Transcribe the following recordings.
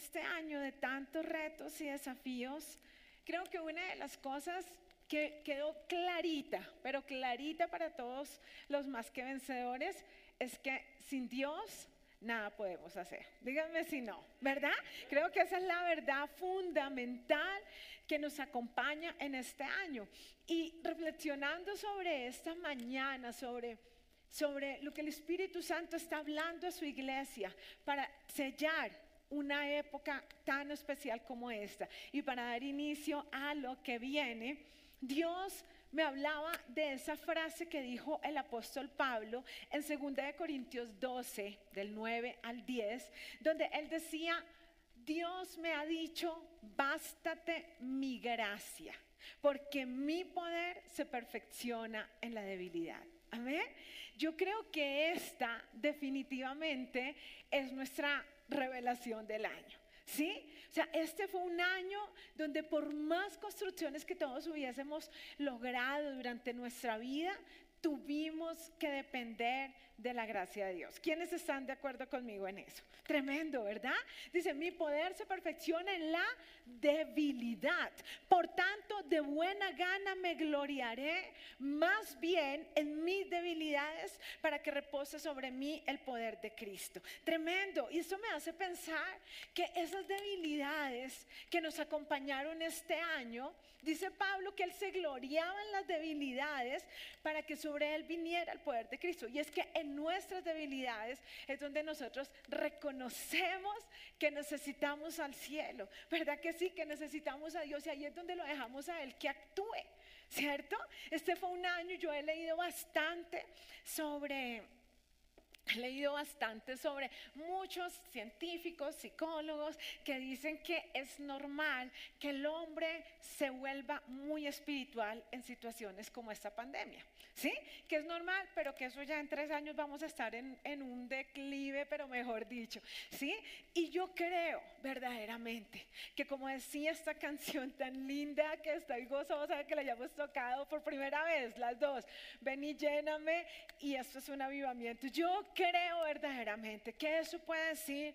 este año de tantos retos y desafíos, creo que una de las cosas que quedó clarita, pero clarita para todos los más que vencedores, es que sin Dios nada podemos hacer. Díganme si no, ¿verdad? Creo que esa es la verdad fundamental que nos acompaña en este año. Y reflexionando sobre esta mañana, sobre, sobre lo que el Espíritu Santo está hablando a su iglesia para sellar una época tan especial como esta y para dar inicio a lo que viene, Dios me hablaba de esa frase que dijo el apóstol Pablo en 2 Corintios 12, del 9 al 10, donde él decía, Dios me ha dicho, bástate mi gracia, porque mi poder se perfecciona en la debilidad. Amén. Yo creo que esta definitivamente es nuestra revelación del año. ¿Sí? O sea, este fue un año donde por más construcciones que todos hubiésemos logrado durante nuestra vida, tuvimos que depender de la gracia de Dios. ¿Quiénes están de acuerdo conmigo en eso? Tremendo, ¿verdad? Dice, mi poder se perfecciona en la debilidad. Por tanto, de buena gana me gloriaré más bien en mis debilidades para que repose sobre mí el poder de Cristo. Tremendo. Y eso me hace pensar que esas debilidades que nos acompañaron este año, dice Pablo que él se gloriaba en las debilidades para que sobre él viniera el poder de Cristo. Y es que en nuestras debilidades es donde nosotros reconocemos que necesitamos al cielo. ¿Verdad que sí? Que necesitamos a Dios y ahí es donde lo dejamos a Él que actúe. ¿Cierto? Este fue un año, yo he leído bastante sobre He leído bastante sobre muchos científicos, psicólogos que dicen que es normal que el hombre se vuelva muy espiritual en situaciones como esta pandemia. ¿Sí? Que es normal, pero que eso ya en tres años vamos a estar en, en un declive, pero mejor dicho. ¿Sí? Y yo creo verdaderamente que como decía esta canción tan linda que estoy gozosa que la hayamos tocado por primera vez, las dos, ven y lléname y esto es un avivamiento. Yo creo verdaderamente que eso puede decir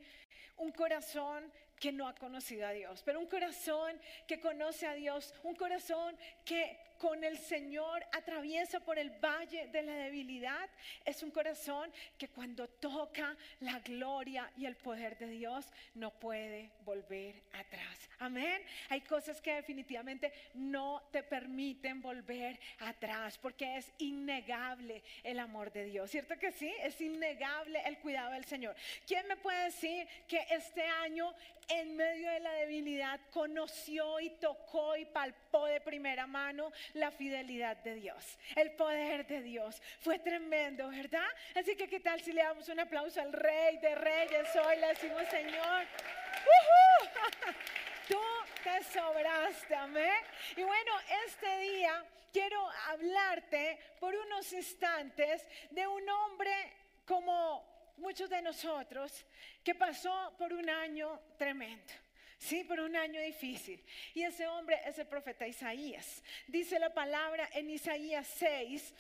un corazón que no ha conocido a Dios, pero un corazón que conoce a Dios, un corazón que con el Señor atraviesa por el valle de la debilidad, es un corazón que cuando toca la gloria y el poder de Dios no puede volver atrás. Amén. Hay cosas que definitivamente no te permiten volver atrás porque es innegable el amor de Dios. ¿Cierto que sí? Es innegable el cuidado del Señor. ¿Quién me puede decir que este año en medio de la debilidad conoció y tocó y palpó de primera mano la fidelidad de Dios, el poder de Dios. Fue tremendo, ¿verdad? Así que qué tal si le damos un aplauso al Rey de Reyes hoy, le decimos Señor. Tú te sobraste, amén. Y bueno, este día quiero hablarte por unos instantes de un hombre como muchos de nosotros que pasó por un año tremendo. Sí, por un año difícil. Y ese hombre es el profeta Isaías. Dice la palabra en Isaías 6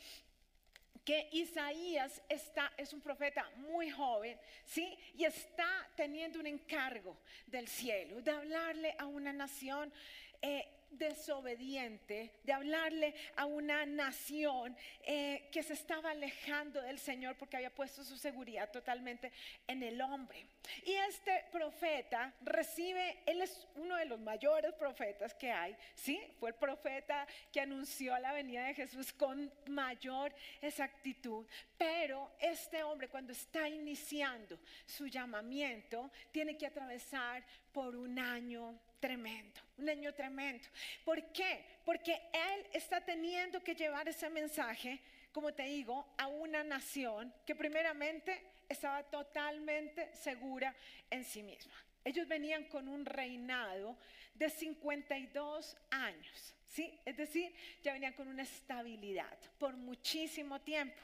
que Isaías está, es un profeta muy joven, ¿sí? Y está teniendo un encargo del cielo, de hablarle a una nación eh, desobediente, de hablarle a una nación eh, que se estaba alejando del Señor porque había puesto su seguridad totalmente en el hombre. Y este profeta recibe, él es uno de los mayores profetas que hay, ¿sí? Fue el profeta que anunció la venida de Jesús con mayor exactitud. Pero este hombre cuando está iniciando su llamamiento, tiene que atravesar por un año tremendo, un año tremendo. ¿Por qué? Porque Él está teniendo que llevar ese mensaje, como te digo, a una nación que primeramente estaba totalmente segura en sí misma. Ellos venían con un reinado de 52 años, ¿sí? Es decir, ya venían con una estabilidad por muchísimo tiempo.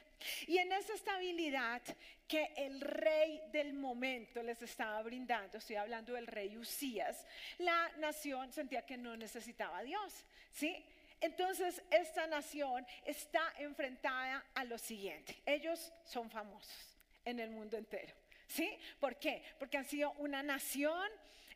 Y en esa estabilidad que el rey del momento les estaba brindando, estoy hablando del rey Usías, la nación sentía que no necesitaba a Dios, ¿sí? Entonces esta nación está enfrentada a lo siguiente, ellos son famosos en el mundo entero, ¿sí? ¿Por qué? Porque han sido una nación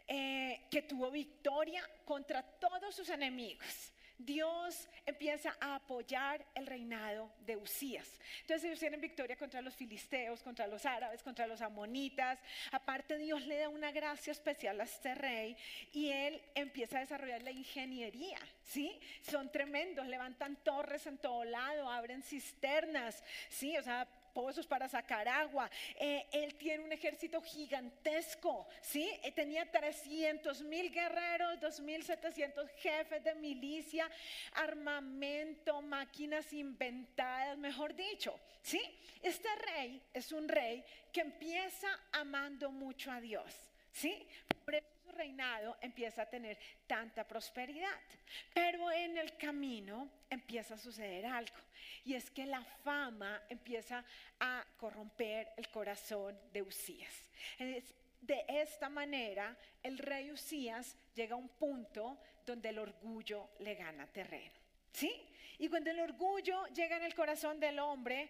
eh, que tuvo victoria contra todos sus enemigos. Dios empieza a apoyar el reinado de Usías. Entonces ellos tienen victoria contra los filisteos, contra los árabes, contra los amonitas. Aparte Dios le da una gracia especial a este rey y él empieza a desarrollar la ingeniería, ¿sí? Son tremendos, levantan torres en todo lado, abren cisternas, ¿sí? O sea, pozos para sacar agua. Eh, él tiene un ejército gigantesco, ¿sí? Eh, tenía 300 mil guerreros, 2.700 jefes de milicia, armamento, máquinas inventadas, mejor dicho, ¿sí? Este rey es un rey que empieza amando mucho a Dios, ¿sí? Reinado empieza a tener tanta prosperidad. Pero en el camino empieza a suceder algo. Y es que la fama empieza a corromper el corazón de Usías. De esta manera, el rey Usías llega a un punto donde el orgullo le gana terreno. ¿Sí? Y cuando el orgullo llega en el corazón del hombre,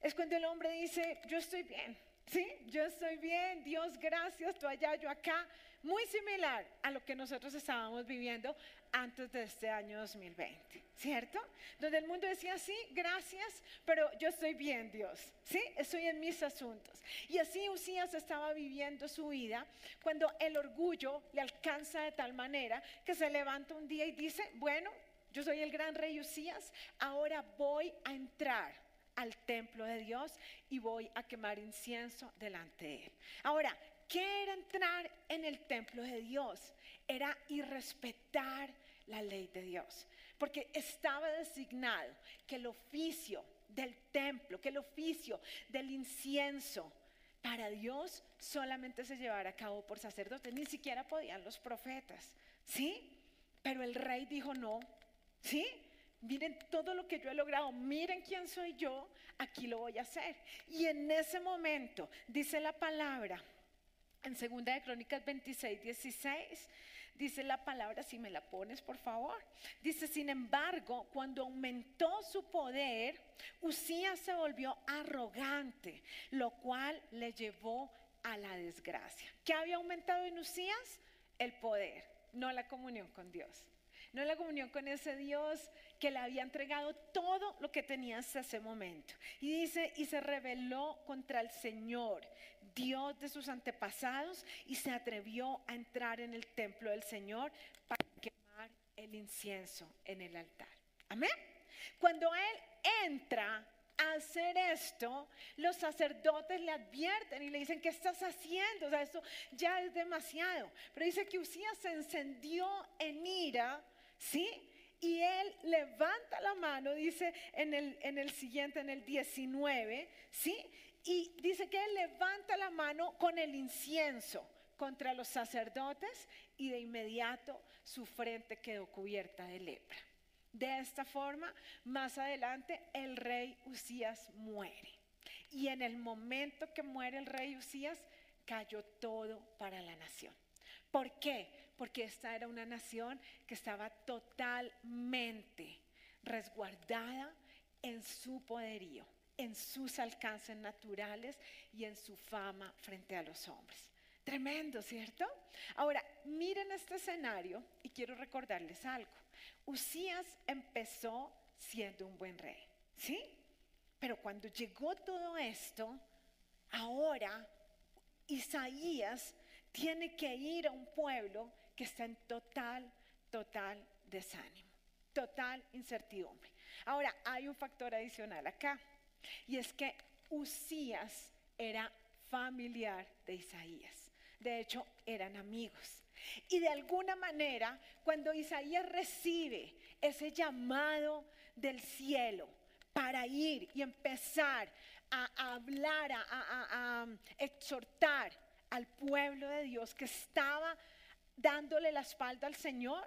es cuando el hombre dice, yo estoy bien, ¿sí? Yo estoy bien, Dios gracias, tú allá, yo acá. Muy similar a lo que nosotros estábamos viviendo antes de este año 2020, ¿cierto? Donde el mundo decía, sí, gracias, pero yo estoy bien, Dios, ¿sí? Estoy en mis asuntos. Y así Usías estaba viviendo su vida cuando el orgullo le alcanza de tal manera que se levanta un día y dice, bueno, yo soy el gran rey Usías, ahora voy a entrar al templo de Dios y voy a quemar incienso delante de él. Ahora, ¿qué era entrar en el templo de Dios? era irrespetar la ley de Dios, porque estaba designado que el oficio del templo, que el oficio del incienso para Dios solamente se llevara a cabo por sacerdotes, ni siquiera podían los profetas, ¿sí? Pero el rey dijo no, ¿sí? Miren todo lo que yo he logrado, miren quién soy yo, aquí lo voy a hacer. Y en ese momento, dice la palabra, en segunda de Crónicas 26, 16, Dice la palabra, si me la pones por favor. Dice, sin embargo, cuando aumentó su poder, Usías se volvió arrogante, lo cual le llevó a la desgracia. ¿Qué había aumentado en Usías? El poder, no la comunión con Dios. No la comunión con ese Dios que le había entregado todo lo que tenía hasta ese momento. Y dice, y se rebeló contra el Señor Dios de sus antepasados y se atrevió a entrar en el templo del Señor para quemar el incienso en el altar. Amén. Cuando él entra a hacer esto, los sacerdotes le advierten y le dicen, ¿qué estás haciendo? O sea, esto ya es demasiado. Pero dice que Usías se encendió en ira, ¿sí? Y él levanta la mano, dice en el, en el siguiente, en el 19, ¿sí? Y dice que él levanta la mano con el incienso contra los sacerdotes y de inmediato su frente quedó cubierta de lepra. De esta forma, más adelante, el rey Usías muere. Y en el momento que muere el rey Usías, cayó todo para la nación. ¿Por qué? Porque esta era una nación que estaba totalmente resguardada en su poderío en sus alcances naturales y en su fama frente a los hombres. Tremendo, ¿cierto? Ahora, miren este escenario y quiero recordarles algo. Usías empezó siendo un buen rey, ¿sí? Pero cuando llegó todo esto, ahora Isaías tiene que ir a un pueblo que está en total, total desánimo, total incertidumbre. Ahora, hay un factor adicional acá. Y es que Usías era familiar de Isaías. De hecho, eran amigos. Y de alguna manera, cuando Isaías recibe ese llamado del cielo para ir y empezar a hablar, a, a, exhortar al pueblo de Dios que estaba dándole la espalda al Señor,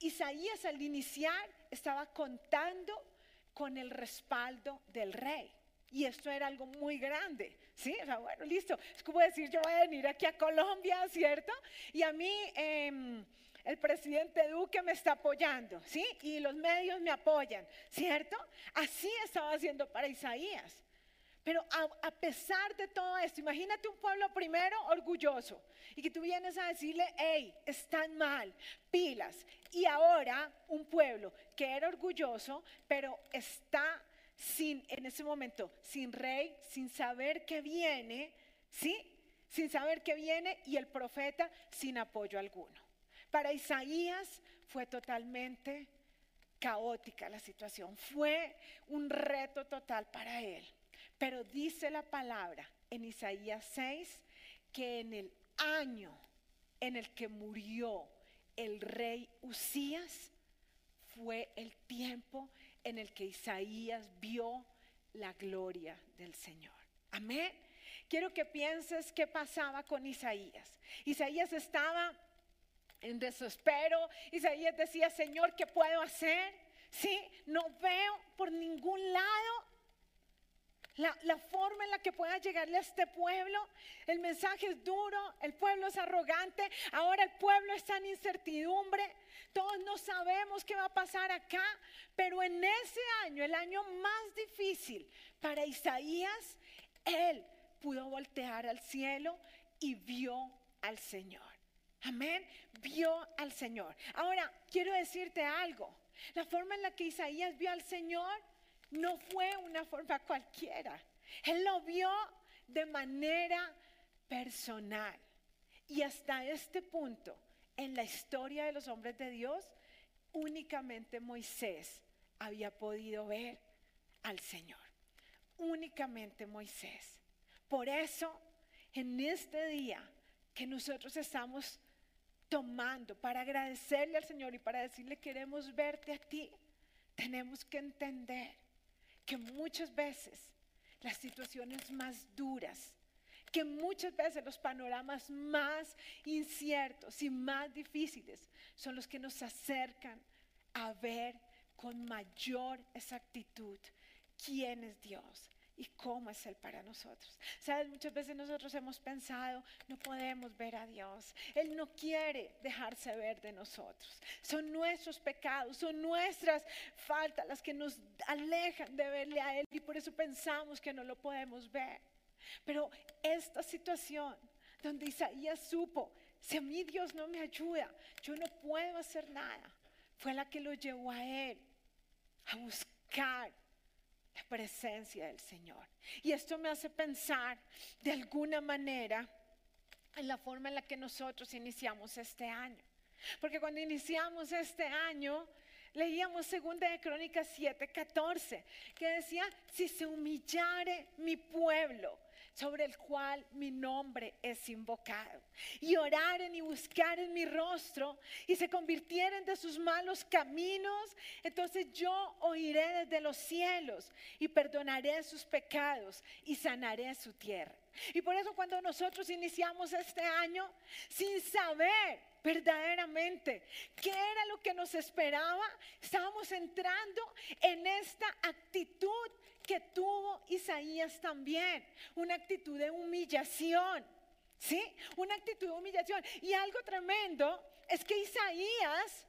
Isaías al iniciar estaba contando con el respaldo del rey. Y esto era algo muy grande, ¿sí? O sea, bueno, listo. Es como decir, yo voy a venir aquí a Colombia, ¿cierto? Y a mí em, el presidente Duque me está apoyando, ¿sí? Y los medios me apoyan, ¿cierto? Así estaba haciendo para Isaías. Pero a, pesar de todo esto, imagínate un pueblo primero orgulloso y que tú vienes a decirle, hey, están mal, pilas. Y ahora un pueblo que era orgulloso, pero está sin, en ese momento, sin rey, sin saber qué viene, ¿sí? Sin saber qué viene y el profeta sin apoyo alguno. Para Isaías fue totalmente caótica la situación, fue un reto total para él. Pero dice la palabra en Isaías 6 que en el año en el que murió el rey Usías fue el tiempo en el que Isaías vio la gloria del Señor. Amén. Quiero que pienses qué pasaba con Isaías. Isaías estaba en desespero. Isaías decía, Señor, ¿qué puedo hacer? Sí, no veo por ningún lado la, forma en la que pueda llegarle a este pueblo. El mensaje es duro, el pueblo es arrogante, ahora el pueblo está en incertidumbre, todos no sabemos qué va a pasar acá, pero en ese año, el año más difícil para Isaías, él pudo voltear al cielo y vio al Señor. Amén, vio al Señor. Ahora, quiero decirte algo. La forma en la que Isaías vio al Señor no fue una forma cualquiera. Él lo vio de manera personal. Y hasta este punto, en la historia de los hombres de Dios, únicamente Moisés había podido ver al Señor. Únicamente Moisés. Por eso, en este día que nosotros estamos tomando para agradecerle al Señor y para decirle queremos verte a ti, tenemos que entender que muchas veces las situaciones más duras, que muchas veces los panoramas más inciertos y más difíciles son los que nos acercan a ver con mayor exactitud quién es Dios y cómo es Él para nosotros. Sabes, muchas veces nosotros hemos pensado, no podemos ver a Dios. Él no quiere dejarse ver de nosotros. Son nuestros pecados, son nuestras faltas las que nos alejan de verle a Él y por eso pensamos que no lo podemos ver. Pero esta situación donde Isaías supo, si a mí Dios no me ayuda, yo no puedo hacer nada, fue la que lo llevó a Él a buscar presencia del Señor. Y esto me hace pensar de alguna manera en la forma en la que nosotros iniciamos este año. Porque cuando iniciamos este año, leíamos segunda de Crónicas 7:14, que decía, si se humillare mi pueblo, sobre el cual mi nombre es invocado. Y oraren y buscaren mi rostro y se convirtieren de sus malos caminos, entonces yo oiré desde los cielos y perdonaré sus pecados y sanaré su tierra. Y por eso cuando nosotros iniciamos este año sin saber verdaderamente qué era lo que nos esperaba, estábamos entrando en esta actitud que tuvo Isaías también, una actitud de humillación. ¿Sí? Una actitud de humillación. Y algo tremendo es que Isaías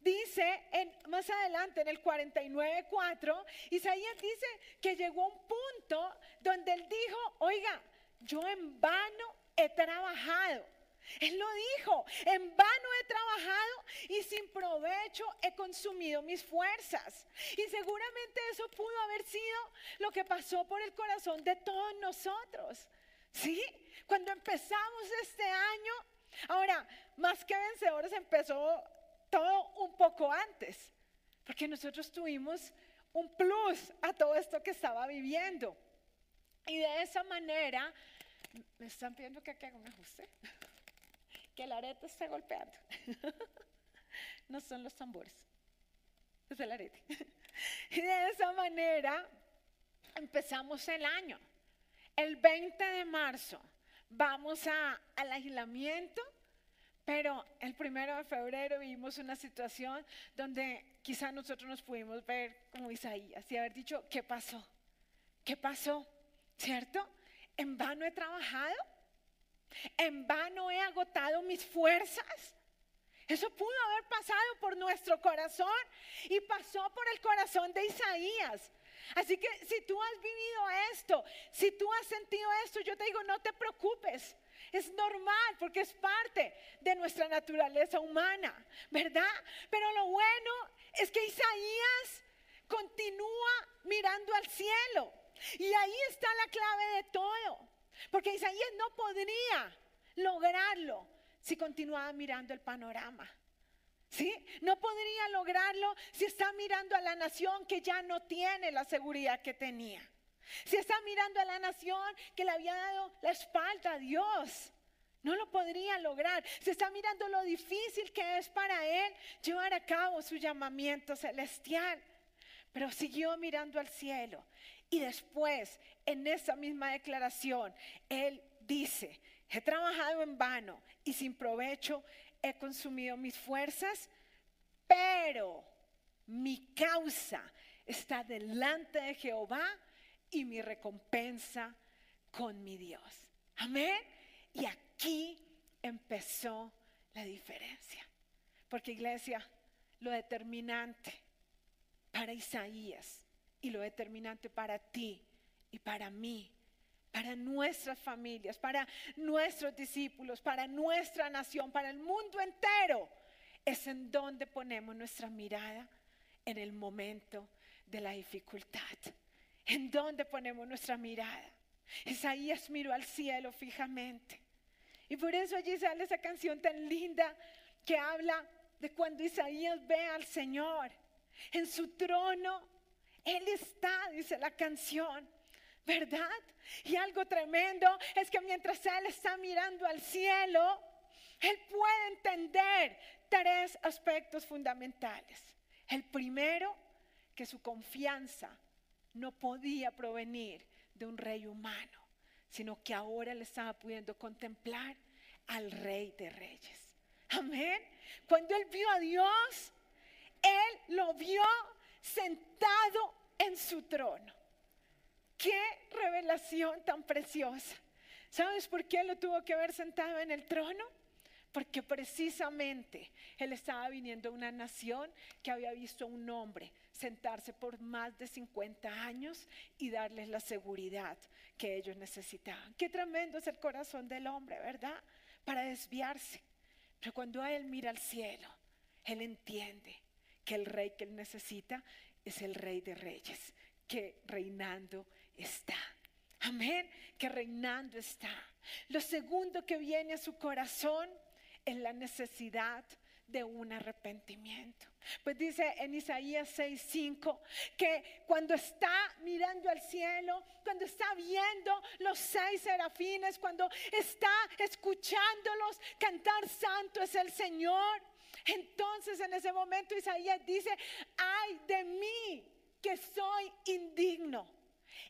dice en, más adelante en el 49.4, Isaías dice que llegó a un punto donde él dijo, oiga, yo en vano he trabajado él lo dijo, en vano he trabajado y sin provecho he consumido mis fuerzas. Y seguramente eso pudo haber sido lo que pasó por el corazón de todos nosotros. ¿Sí? Cuando empezamos este año, ahora, más que vencedores empezó todo un poco antes, porque nosotros tuvimos un plus a todo esto que estaba viviendo. Y de esa manera, me están pidiendo que haga un ajuste que el arete está golpeando. no son los tambores, es el arete. y de esa manera empezamos el año. El 20 de marzo vamos a, al aislamiento, pero el primero de febrero vivimos una situación donde quizá nosotros nos pudimos ver como Isaías y haber dicho, ¿qué pasó? ¿Qué pasó? ¿Cierto? ¿En vano he trabajado? ¿En vano he agotado mis fuerzas? Eso pudo haber pasado por nuestro corazón y pasó por el corazón de Isaías. Así que si tú has vivido esto, si tú has sentido esto, yo te digo, no te preocupes. Es normal porque es parte de nuestra naturaleza humana, ¿verdad? Pero lo bueno es que Isaías continúa mirando al cielo. Y ahí está la clave de todo. Porque Isaías no podría lograrlo si continuaba mirando el panorama. ¿Sí? No podría lograrlo si está mirando a la nación que ya no tiene la seguridad que tenía. Si está mirando a la nación que le había dado la espalda a Dios. No lo podría lograr. Si está mirando lo difícil que es para él llevar a cabo su llamamiento celestial. Pero siguió mirando al cielo. Y después, en esa misma declaración, él dice, he trabajado en vano y sin provecho he consumido mis fuerzas, pero mi causa está delante de Jehová y mi recompensa con mi Dios. Amén. Y aquí empezó la diferencia. Porque iglesia, lo determinante para Isaías y lo determinante para ti y para mí para nuestras familias, para nuestros discípulos, para nuestra nación, para el mundo entero, es en donde ponemos nuestra mirada en el momento de la dificultad. En donde ponemos nuestra mirada. Isaías miró al cielo fijamente. Y por eso allí sale esa canción tan linda que habla de cuando Isaías ve al Señor en su trono. Él está, dice la canción. ¿verdad? Y algo tremendo es que mientras Él está mirando al cielo, Él puede entender tres aspectos fundamentales. El primero, que su confianza no podía provenir de un rey humano, sino que ahora le estaba pudiendo contemplar al rey de reyes. Amén. Cuando él vio a Dios, él lo vio sentado en su trono. Qué revelación tan preciosa. ¿Sabes por qué lo tuvo que ver sentado en el trono? Porque precisamente él estaba viniendo a una nación que había visto a un hombre sentarse por más de 50 años y darles la seguridad que ellos necesitaban. Qué tremendo es el corazón del hombre, ¿verdad? Para desviarse. Pero cuando él mira al cielo, él entiende que el rey que él necesita es el rey de reyes, que reinando está. Amén, que reinando está. Lo segundo que viene a su corazón es la necesidad de un arrepentimiento. Pues dice en Isaías 6:5 que cuando está mirando al cielo, cuando está viendo los seis serafines, cuando está escuchándolos cantar santo es el Señor, entonces en ese momento Isaías dice, ay de mí que soy indigno.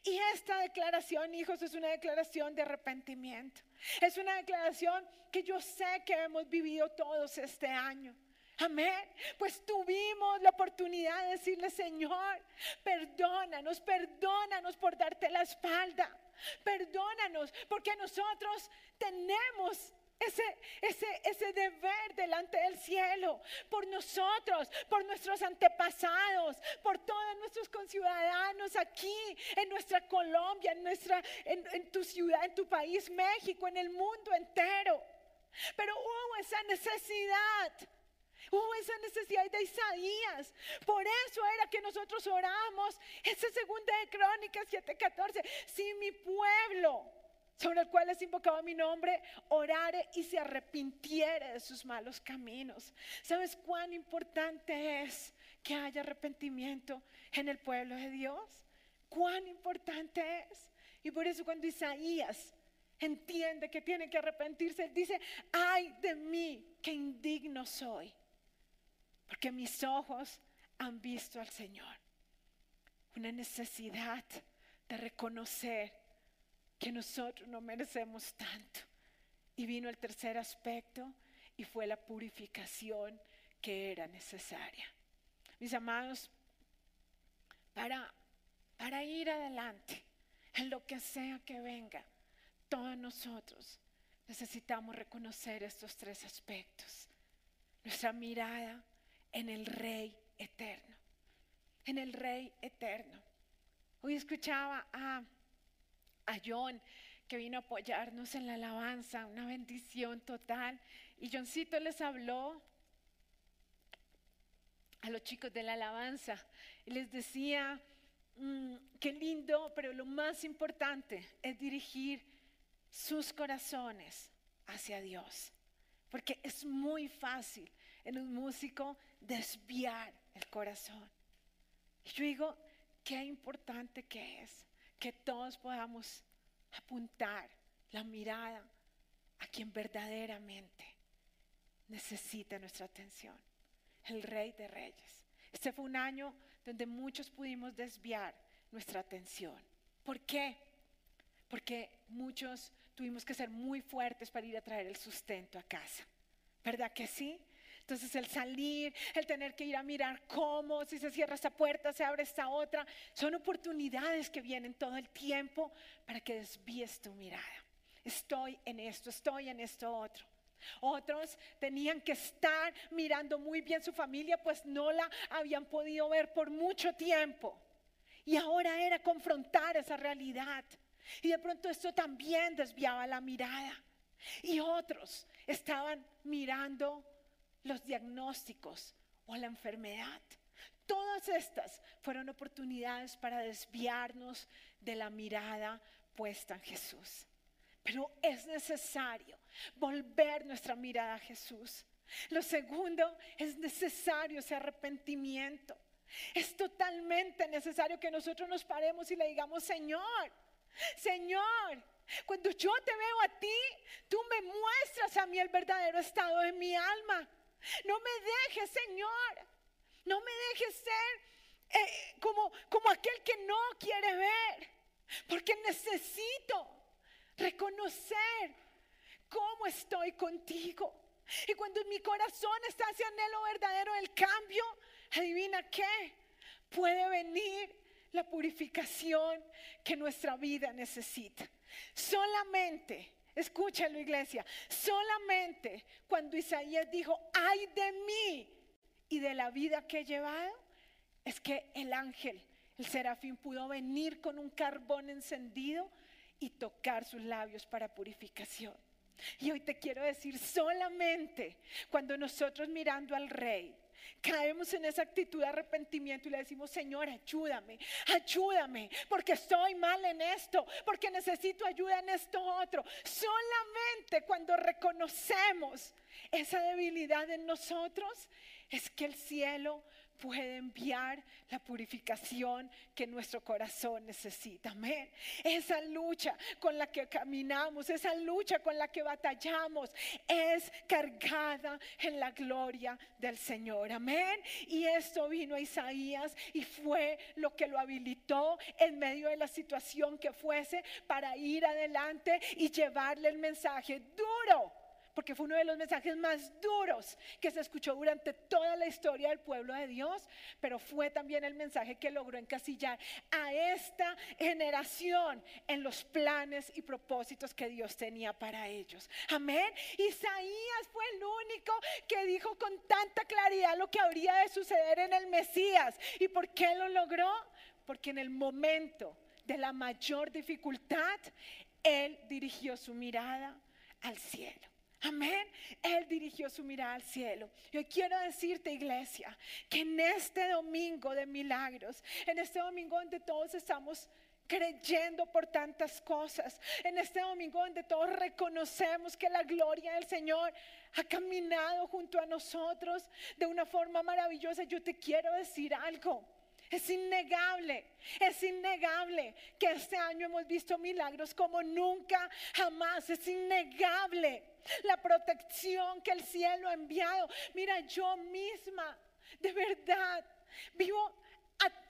Y esta declaración, hijos, es una declaración de arrepentimiento. Es una declaración que yo sé que hemos vivido todos este año. Amén. Pues tuvimos la oportunidad de decirle, Señor, perdónanos, perdónanos por darte la espalda. Perdónanos porque nosotros tenemos ese, deber delante del cielo por nosotros, por nuestros antepasados, por todos nuestros conciudadanos aquí, en nuestra Colombia, en, nuestra, en tu ciudad, en tu país, México, en el mundo entero. Pero hubo esa necesidad. Hubo esa necesidad de Isaías. Por eso era que nosotros oramos. Esa segunda de Crónicas 7:14. Si mi pueblo sobre el cual es invocado mi nombre, orare y se arrepintiere de sus malos caminos. ¿Sabes cuán importante es que haya arrepentimiento en el pueblo de Dios? ¿Cuán importante es? Y por eso cuando Isaías entiende que tiene que arrepentirse, él dice, ay de mí, que indigno soy, porque mis ojos han visto al Señor. Una necesidad de reconocer que nosotros no merecemos tanto. Y vino el tercer aspecto y fue la purificación que era necesaria. Mis amados, para, para ir adelante, en lo que sea que venga, todos nosotros necesitamos reconocer estos tres aspectos. Nuestra mirada en el Rey eterno, en el Rey eterno. Hoy escuchaba a, a John que vino a apoyarnos en la alabanza, una bendición total. Y Johncito les habló a los chicos de la alabanza y les decía, mm, qué lindo, pero lo más importante es dirigir sus corazones hacia Dios. Porque es muy fácil en un músico desviar el corazón. Y yo digo, qué importante que es que todos podamos apuntar la mirada a quien verdaderamente necesita nuestra atención, el Rey de Reyes. Este fue un año donde muchos pudimos desviar nuestra atención. ¿Por qué? Porque muchos tuvimos que ser muy fuertes para ir a traer el sustento a casa. ¿Verdad que sí? Entonces el salir, el tener que ir a mirar cómo, si se cierra esta puerta, se abre esta otra, son oportunidades que vienen todo el tiempo para que desvíes tu mirada. Estoy en esto, estoy en esto otro. Otros tenían que estar mirando muy bien su familia, pues no la habían podido ver por mucho tiempo. Y ahora era confrontar esa realidad. Y de pronto esto también desviaba la mirada. Y otros estaban mirando los diagnósticos o la enfermedad. Todas estas fueron oportunidades para desviarnos de la mirada puesta en Jesús. Pero es necesario volver nuestra mirada a Jesús. Lo segundo, es necesario ese arrepentimiento. Es totalmente necesario que nosotros nos paremos y le digamos, Señor, Señor, cuando yo te veo a ti, tú me muestras a mí el verdadero estado de mi alma. No me dejes, Señor. No me dejes ser eh, como, como aquel que no quiere ver. Porque necesito reconocer cómo estoy contigo. Y cuando mi corazón está hacia anhelo verdadero del cambio, adivina qué, puede venir la purificación que nuestra vida necesita. Solamente Escúchalo iglesia, solamente cuando Isaías dijo, ay de mí y de la vida que he llevado, es que el ángel, el serafín, pudo venir con un carbón encendido y tocar sus labios para purificación. Y hoy te quiero decir, solamente cuando nosotros mirando al rey, caemos en esa actitud de arrepentimiento y le decimos, Señor, ayúdame, ayúdame, porque estoy mal en esto, porque necesito ayuda en esto otro. Solamente cuando reconocemos esa debilidad en nosotros es que el cielo puede enviar la purificación que nuestro corazón necesita. Amén. Esa lucha con la que caminamos, esa lucha con la que batallamos, es cargada en la gloria del Señor. Amén. Y esto vino a Isaías y fue lo que lo habilitó en medio de la situación que fuese para ir adelante y llevarle el mensaje duro porque fue uno de los mensajes más duros que se escuchó durante toda la historia del pueblo de Dios, pero fue también el mensaje que logró encasillar a esta generación en los planes y propósitos que Dios tenía para ellos. Amén. Isaías fue el único que dijo con tanta claridad lo que habría de suceder en el Mesías. ¿Y por qué lo logró? Porque en el momento de la mayor dificultad, Él dirigió su mirada al cielo. Amén. Él dirigió su mirada al cielo. Yo quiero decirte, iglesia, que en este domingo de milagros, en este domingo donde todos estamos creyendo por tantas cosas, en este domingo donde todos reconocemos que la gloria del Señor ha caminado junto a nosotros de una forma maravillosa, yo te quiero decir algo. Es innegable, es innegable que este año hemos visto milagros como nunca, jamás. Es innegable la protección que el cielo ha enviado. Mira, yo misma, de verdad, vivo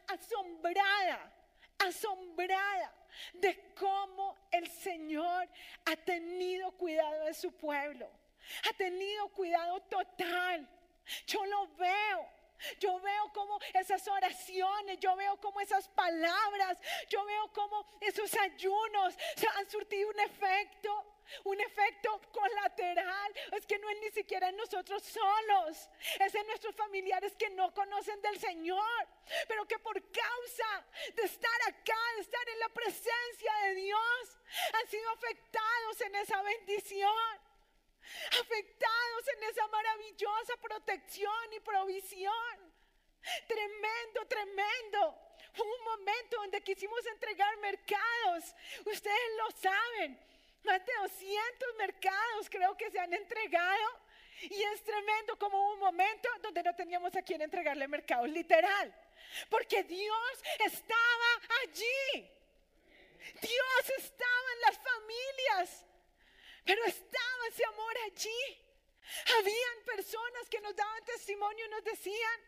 asombrada, asombrada de cómo el Señor ha tenido cuidado de su pueblo. Ha tenido cuidado total. Yo lo veo. Yo veo como esas oraciones, yo veo como esas palabras, yo veo como esos ayunos han surtido un efecto. un efecto colateral. Es que no es ni siquiera en nosotros solos, es en nuestros familiares que no conocen del Señor, pero que por causa de estar acá, de estar en la presencia de Dios, han sido afectados en esa bendición afectados en esa maravillosa protección y provisión. Tremendo, tremendo. Hubo un momento donde quisimos entregar mercados. Ustedes lo saben. Más de 200 mercados creo que se han entregado. Y es tremendo como hubo un momento donde no teníamos a quién entregarle mercados, literal. Porque Dios estaba allí. Dios estaba en las familias. Pero estaba ese amor allí. Habían personas que nos daban testimonio y nos decían,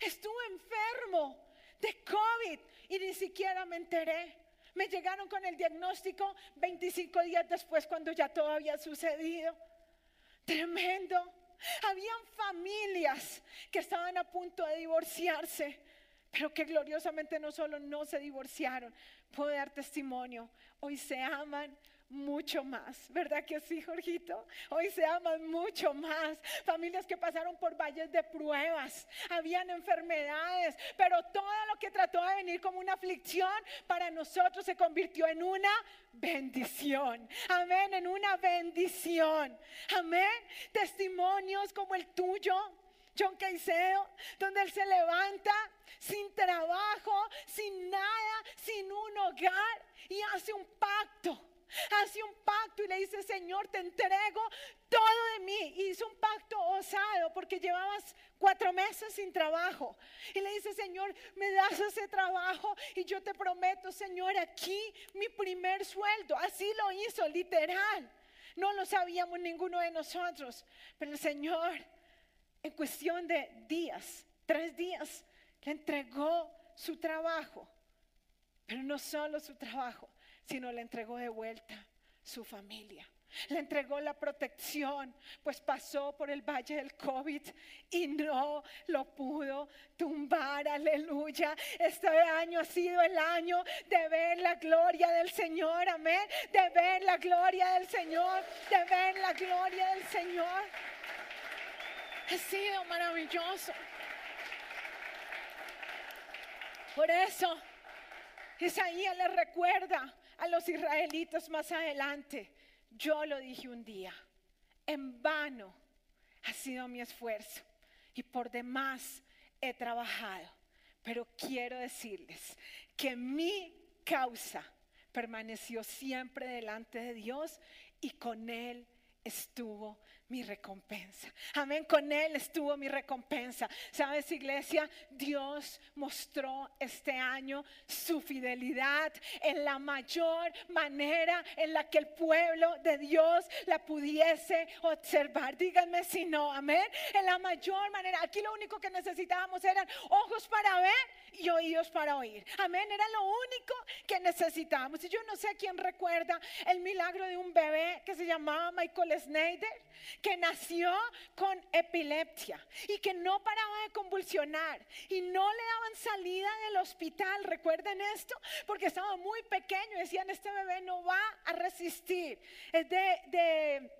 estuve enfermo de COVID y ni siquiera me enteré. Me llegaron con el diagnóstico 25 días después cuando ya todo había sucedido. Tremendo. Habían familias que estaban a punto de divorciarse, pero que gloriosamente no solo no se divorciaron, puedo dar testimonio, hoy se aman, mucho más, ¿verdad que sí, Jorgito? Hoy se aman mucho más. Familias que pasaron por valles de pruebas, habían enfermedades, pero todo lo que trató de venir como una aflicción para nosotros se convirtió en una bendición. Amén, en una bendición. Amén. Testimonios como el tuyo. John Caicedo, donde él se levanta sin trabajo, sin nada, sin un hogar y hace un pacto hace un pacto y le dice, Señor, te entrego todo de mí. hizo un pacto osado porque llevabas cuatro meses sin trabajo. Y le dice, Señor, me das ese trabajo y yo te prometo, Señor, aquí mi primer sueldo. Así lo hizo, literal. No lo sabíamos ninguno de nosotros. Pero el Señor, en cuestión de días, tres días, le entregó su trabajo. Pero no solo su trabajo, sino le entregó de vuelta su familia. Le entregó la protección, pues pasó por el valle del COVID y no lo pudo tumbar. Aleluya. Este año ha sido el año de ver la gloria del Señor. Amén. De ver la gloria del Señor. De ver la gloria del Señor. Ha sido maravilloso. Por eso, Isaías le recuerda a los israelitas más adelante, yo lo dije un día, en vano ha sido mi esfuerzo y por demás he trabajado, pero quiero decirles que mi causa permaneció siempre delante de Dios y con Él estuvo mi recompensa. Amén, con Él estuvo mi recompensa. ¿Sabes, iglesia? Dios mostró este año su fidelidad en la mayor manera en la que el pueblo de Dios la pudiese observar. Díganme si no, amén. En la mayor manera. Aquí lo único que necesitábamos eran ojos para ver y oídos para oír. Amén, era lo único que necesitábamos. Y yo no sé quién recuerda el milagro de un bebé que se llamaba Michael Snyder que nació con epilepsia y que no paraba de convulsionar y no le daban salida del hospital. Recuerden esto, porque estaba muy pequeño. Decían, este bebé no va a resistir. Es de, de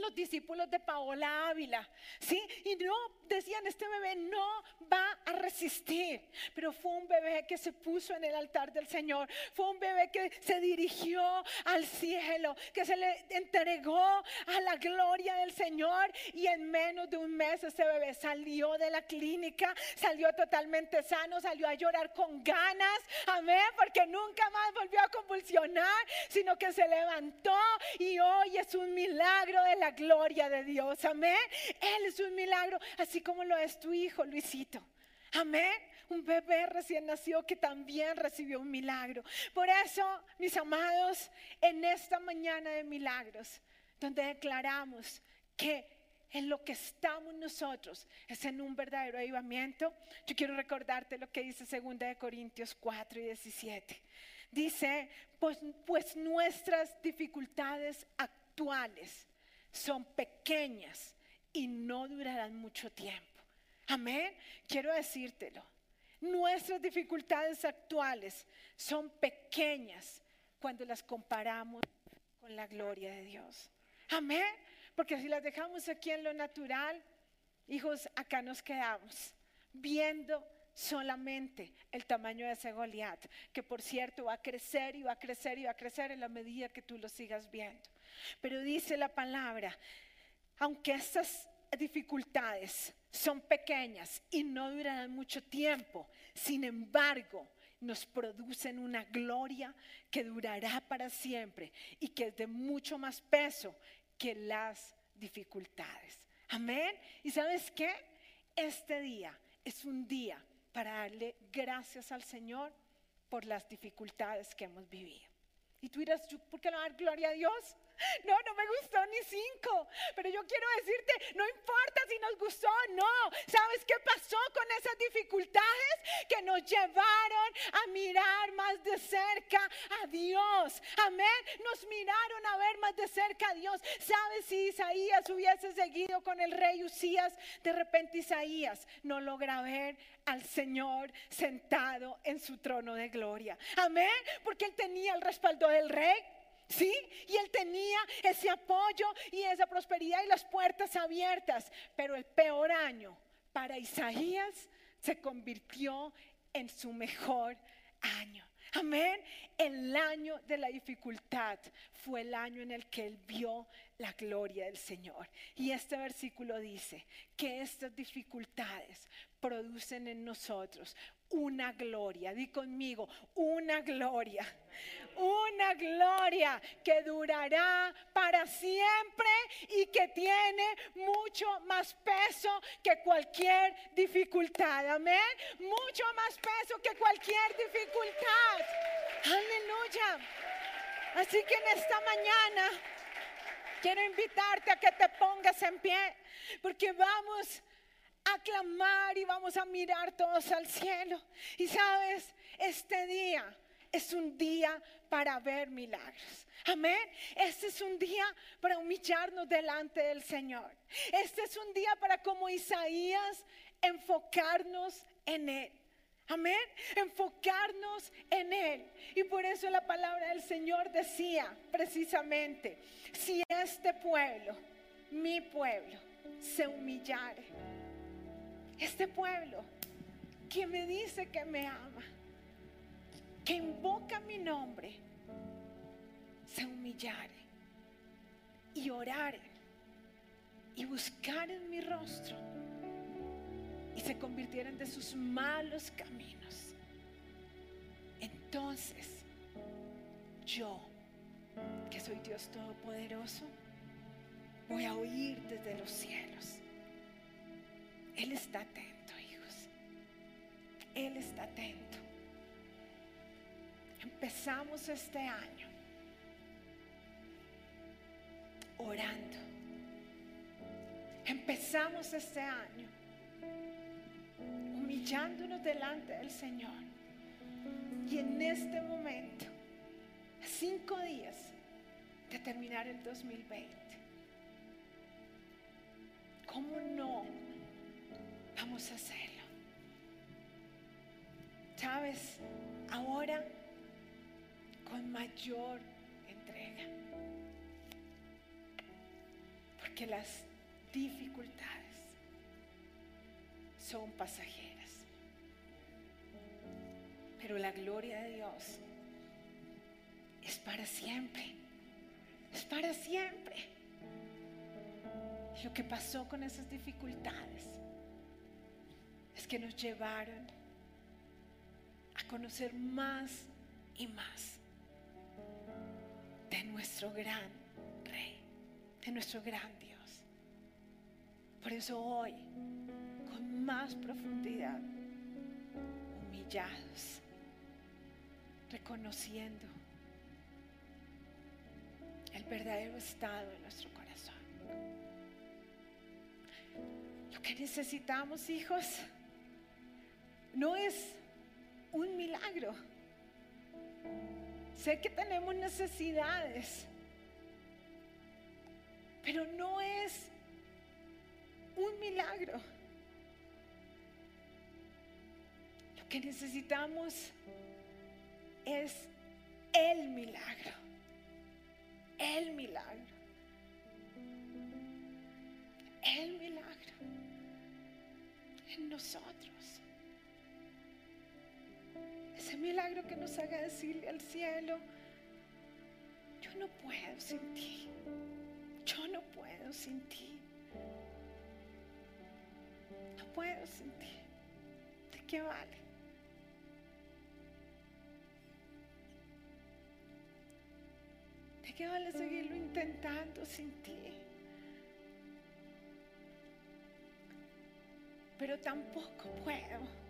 los discípulos de Paola Ávila, ¿sí? Y no decían, este bebé no va a resistir, pero fue un bebé que se puso en el altar del Señor, fue un bebé que se dirigió al cielo, que se le entregó a la gloria del Señor. Y en menos de un mes ese bebé salió de la clínica, salió totalmente sano, salió a llorar con ganas, amén, porque nunca más volvió a convulsionar, sino que se levantó y hoy es un milagro de la gloria de Dios, amén. Él es un milagro, así como lo es tu hijo, Luisito. Amén. Un bebé recién nació que también recibió un milagro. Por eso, mis amados, en esta mañana de milagros, donde declaramos que en lo que estamos nosotros es en un verdadero avivamiento, yo quiero recordarte lo que dice 2 de Corintios 4 y 17. Dice, pues, pues nuestras dificultades actuales son pequeñas y no durarán mucho tiempo. Amén. Quiero decírtelo. Nuestras dificultades actuales son pequeñas cuando las comparamos con la gloria de Dios. Amén. Porque si las dejamos aquí en lo natural, hijos, acá nos quedamos viendo solamente el tamaño de ese Goliat, que por cierto va a crecer y va a crecer y va a crecer en la medida que tú lo sigas viendo. Pero dice la palabra, aunque estas dificultades son pequeñas y no durarán mucho tiempo, sin embargo, nos producen una gloria que durará para siempre y que es de mucho más peso que las dificultades. Amén. ¿Y sabes qué? Este día es un día para darle gracias al Señor por las dificultades que hemos vivido. Y tú dirás, ¿por qué no dar gloria a Dios? No, no me gustó ni cinco. Pero yo quiero decirte, no importa si nos gustó o no. ¿Sabes qué pasó con esas dificultades? Que nos llevaron a mirar más de cerca a Dios. Amén. Nos miraron a ver más de cerca a Dios. ¿Sabes si Isaías hubiese seguido con el rey Usías? De repente Isaías no logra ver al Señor sentado en su trono de gloria. Amén. Porque él tenía el respaldo del rey. ¿Sí? Y él tenía ese apoyo y esa prosperidad y las puertas abiertas. Pero el peor año para Isaías se convirtió en su mejor año. Amén. El año de la dificultad fue el año en el que él vio la gloria del Señor. Y este versículo dice que estas dificultades producen en nosotros una gloria. Di conmigo, una gloria una gloria que durará para siempre y que tiene mucho más peso que cualquier dificultad. Amén. Mucho más peso que cualquier dificultad. Aleluya. Así que en esta mañana quiero invitarte a que te pongas en pie porque vamos a clamar y vamos a mirar todos al cielo. Y sabes, este día es un día para ver milagros. Amén. Este es un día para humillarnos delante del Señor. Este es un día para como Isaías enfocarnos en Él. Amén. Enfocarnos en Él. Y por eso la palabra del Señor decía precisamente, si este pueblo, mi pueblo, se humillare, este pueblo que me dice que me ama, que invoca mi nombre se humillare y orare y buscar en mi rostro y se convirtieran de sus malos caminos, entonces yo, que soy Dios Todopoderoso, voy a oír desde los cielos. Él está atento, hijos. Él está atento empezamos este año orando. Empezamos este año humillándonos delante del Señor. Y en este momento, cinco días de terminar el 2020, ¿cómo no vamos a hacerlo? ¿Sabes? Ahora con mayor entrega. Porque las dificultades son pasajeras. Pero la gloria de Dios es para siempre. Es para siempre. lo que pasó con esas dificultades que nos llevaron a conocer más y más de nuestro gran Rey, de nuestro gran Dios. Por eso hoy, con más profundidad, humillados, reconociendo el verdadero estado de nuestro corazón. Lo que necesitamos, hijos, no es un milagro Sé que tenemos necesidades, pero no es un milagro. Lo que necesitamos es el milagro. el milagro. El milagro en nosotros. Ese milagro que nos haga decirle al cielo, yo no puedo sin ti. Yo no puedo sin ti. No puedo sin ti. ¿De qué vale? ¿De qué vale seguirlo intentando sin ti? Pero tampoco puedo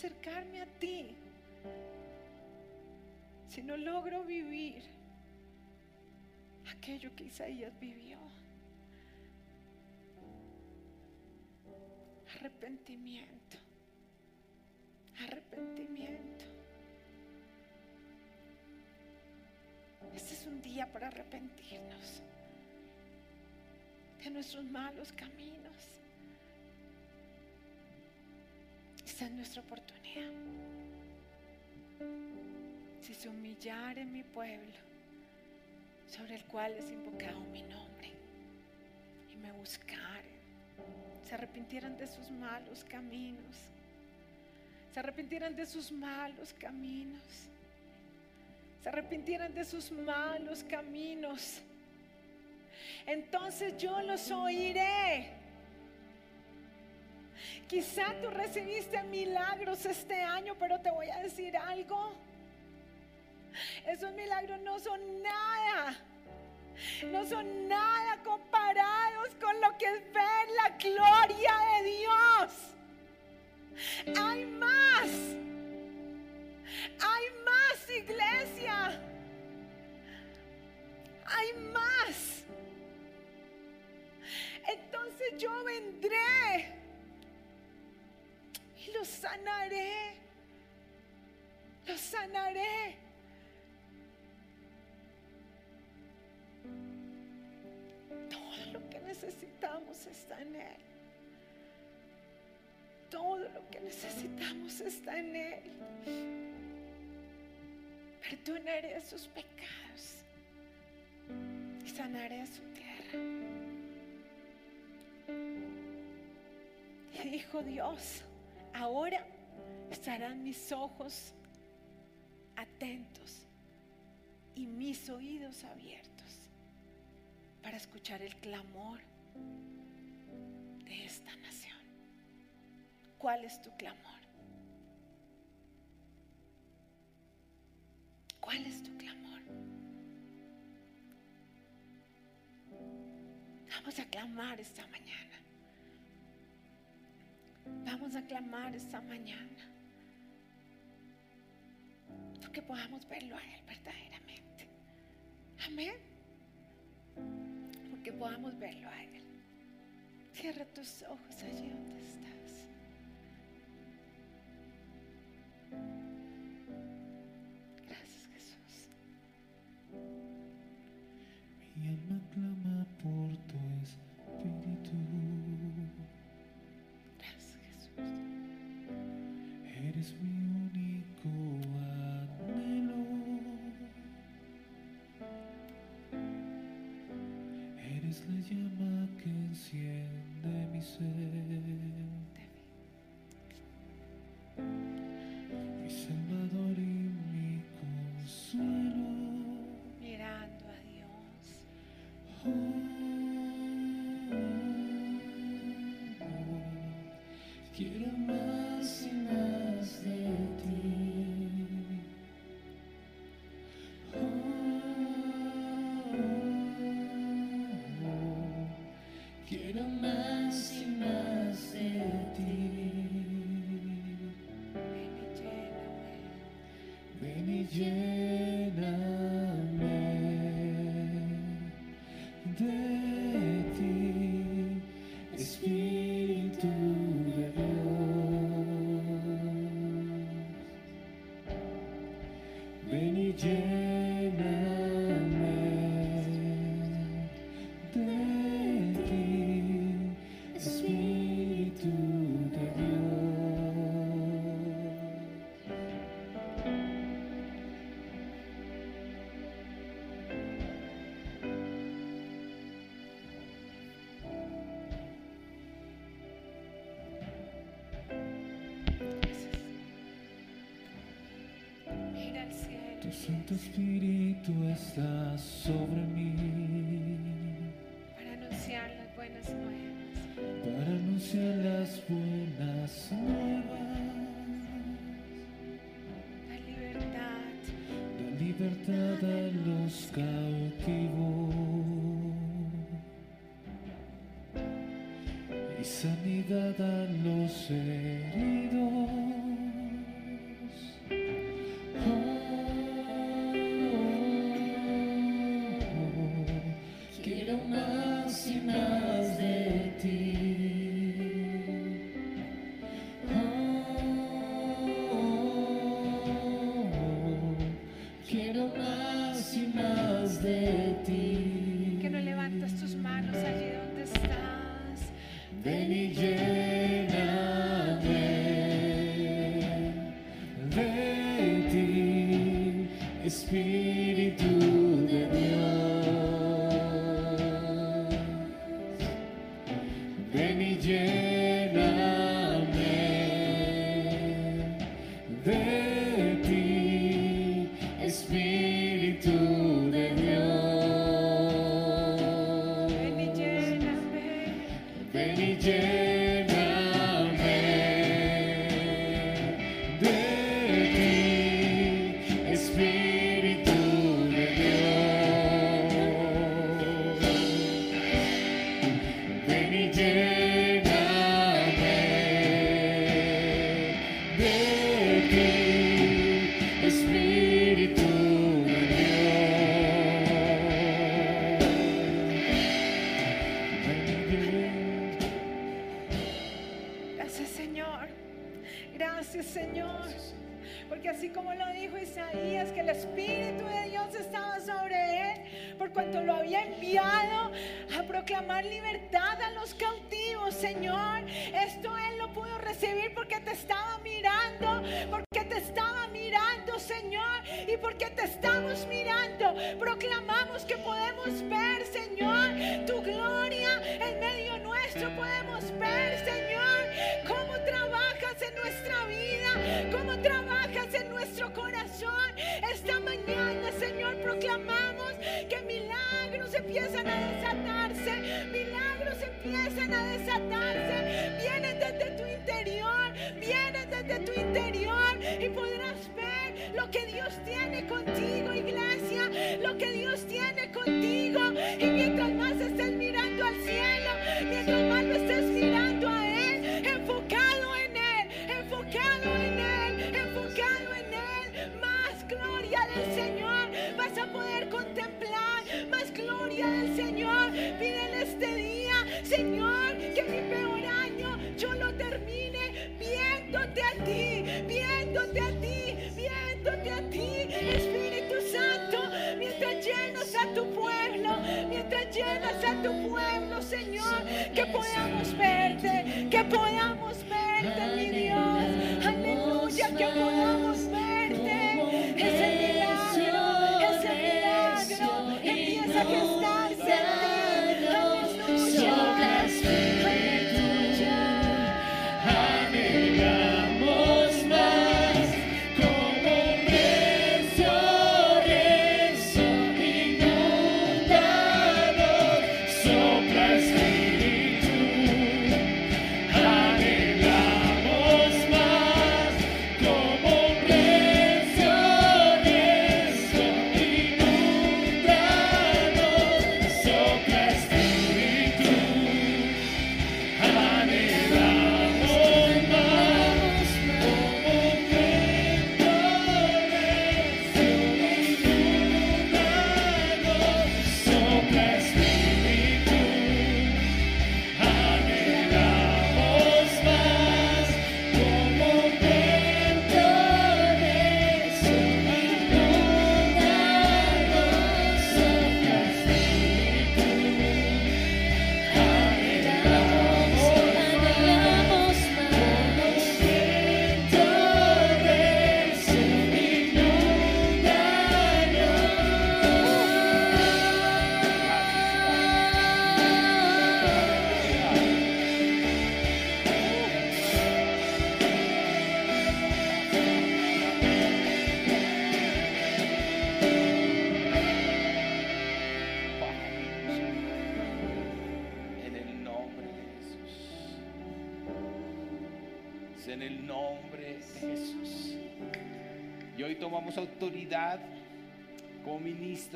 acercarme a ti si no logro vivir aquello que Isaías vivió. Arrepentimiento. Arrepentimiento. Este es un día para arrepentirnos de nuestros malos caminos. Esta es nuestra oportunidad. Si se humillara en mi pueblo, sobre el cual es invocado mi nombre, y me buscaren, se arrepintieran de sus malos caminos, se arrepintieran de sus malos caminos, se arrepintieran de sus malos caminos, entonces yo los oiré. Quizá tú recibiste milagros este año, pero te voy a decir algo. Esos milagros no son nada. No son nada comparados con lo que es ver la gloria de Dios. Hay más. Hay más iglesia. Hay más. Entonces yo vendré los sanaré. Los sanaré. Todo lo que necesitamos está en Él. Todo lo que necesitamos está en Él. Perdonaré sus pecados y sanaré su tierra. Y dijo Dios, ahora estarán mis ojos atentos y mis oídos abiertos para escuchar el clamor de esta nación. ¿Cuál es tu clamor? ¿Cuál es tu clamor? Vamos a clamar esta mañana. Vamos a clamar esta mañana. Porque podamos verlo a Él verdaderamente. Amén. Porque podamos verlo a Él. Cierra tus ojos allí donde estás. Gracias Jesús. Mi alma clama por tu Santo Espíritu está sobre mí. Espírito. y mientras más estés mirando al cielo, mientras más lo estés mirando a Él, enfocado en Él, enfocado en Él, enfocado en Él, más gloria del Señor vas a poder contemplar, más gloria del Señor. Pídele este día, Señor, que mi peor año yo lo termine viéndote a ti, viéndote a ti, viéndote a ti a tu pueblo, mientras llenas a tu pueblo, Señor, que podamos verte, que podamos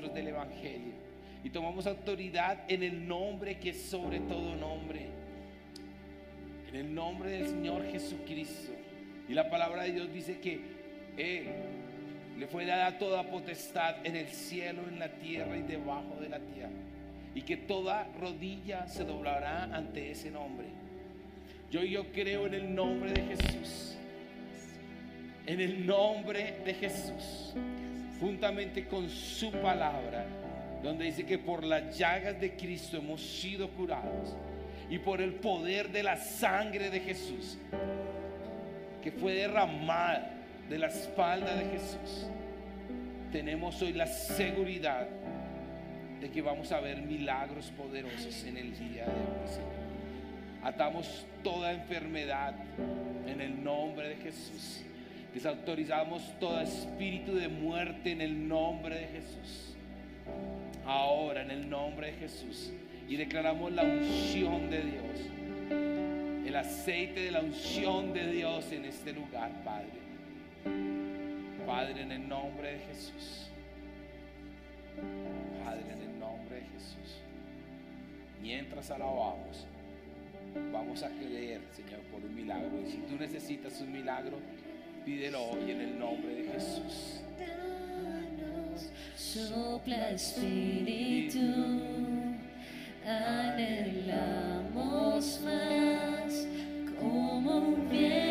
del Evangelio. Y tomamos autoridad en el nombre que es sobre todo nombre. En el nombre del Señor Jesucristo. Y la palabra de Dios dice que Él le fue dada toda potestad en el cielo, en la tierra y debajo de la tierra. Y que toda rodilla se doblará ante ese nombre. Yo, yo creo en el nombre de Jesús. En el nombre de Jesús. Juntamente con su palabra. Donde dice que por las llagas de Cristo hemos sido curados. Y por el poder de la sangre de Jesús. Que fue derramada de la espalda de Jesús. Tenemos hoy la seguridad de que vamos a ver milagros poderosos en el día de hoy, Señor. Atamos toda enfermedad en el nombre de Jesús. Desautorizamos todo espíritu de muerte en el nombre de Jesús. Ahora en el nombre de Jesús. Y declaramos la unción de Dios. El aceite de la unción de Dios en este lugar, Padre. Padre, en el nombre de Jesús. Padre, en el nombre de Jesús. Mientras alabamos, vamos a creer, Señor, por un milagro. Y si tú necesitas un milagro, Pídelo hoy en el nombre de Jesús. Danos, sopla Espíritu, anhelamos más como un bien.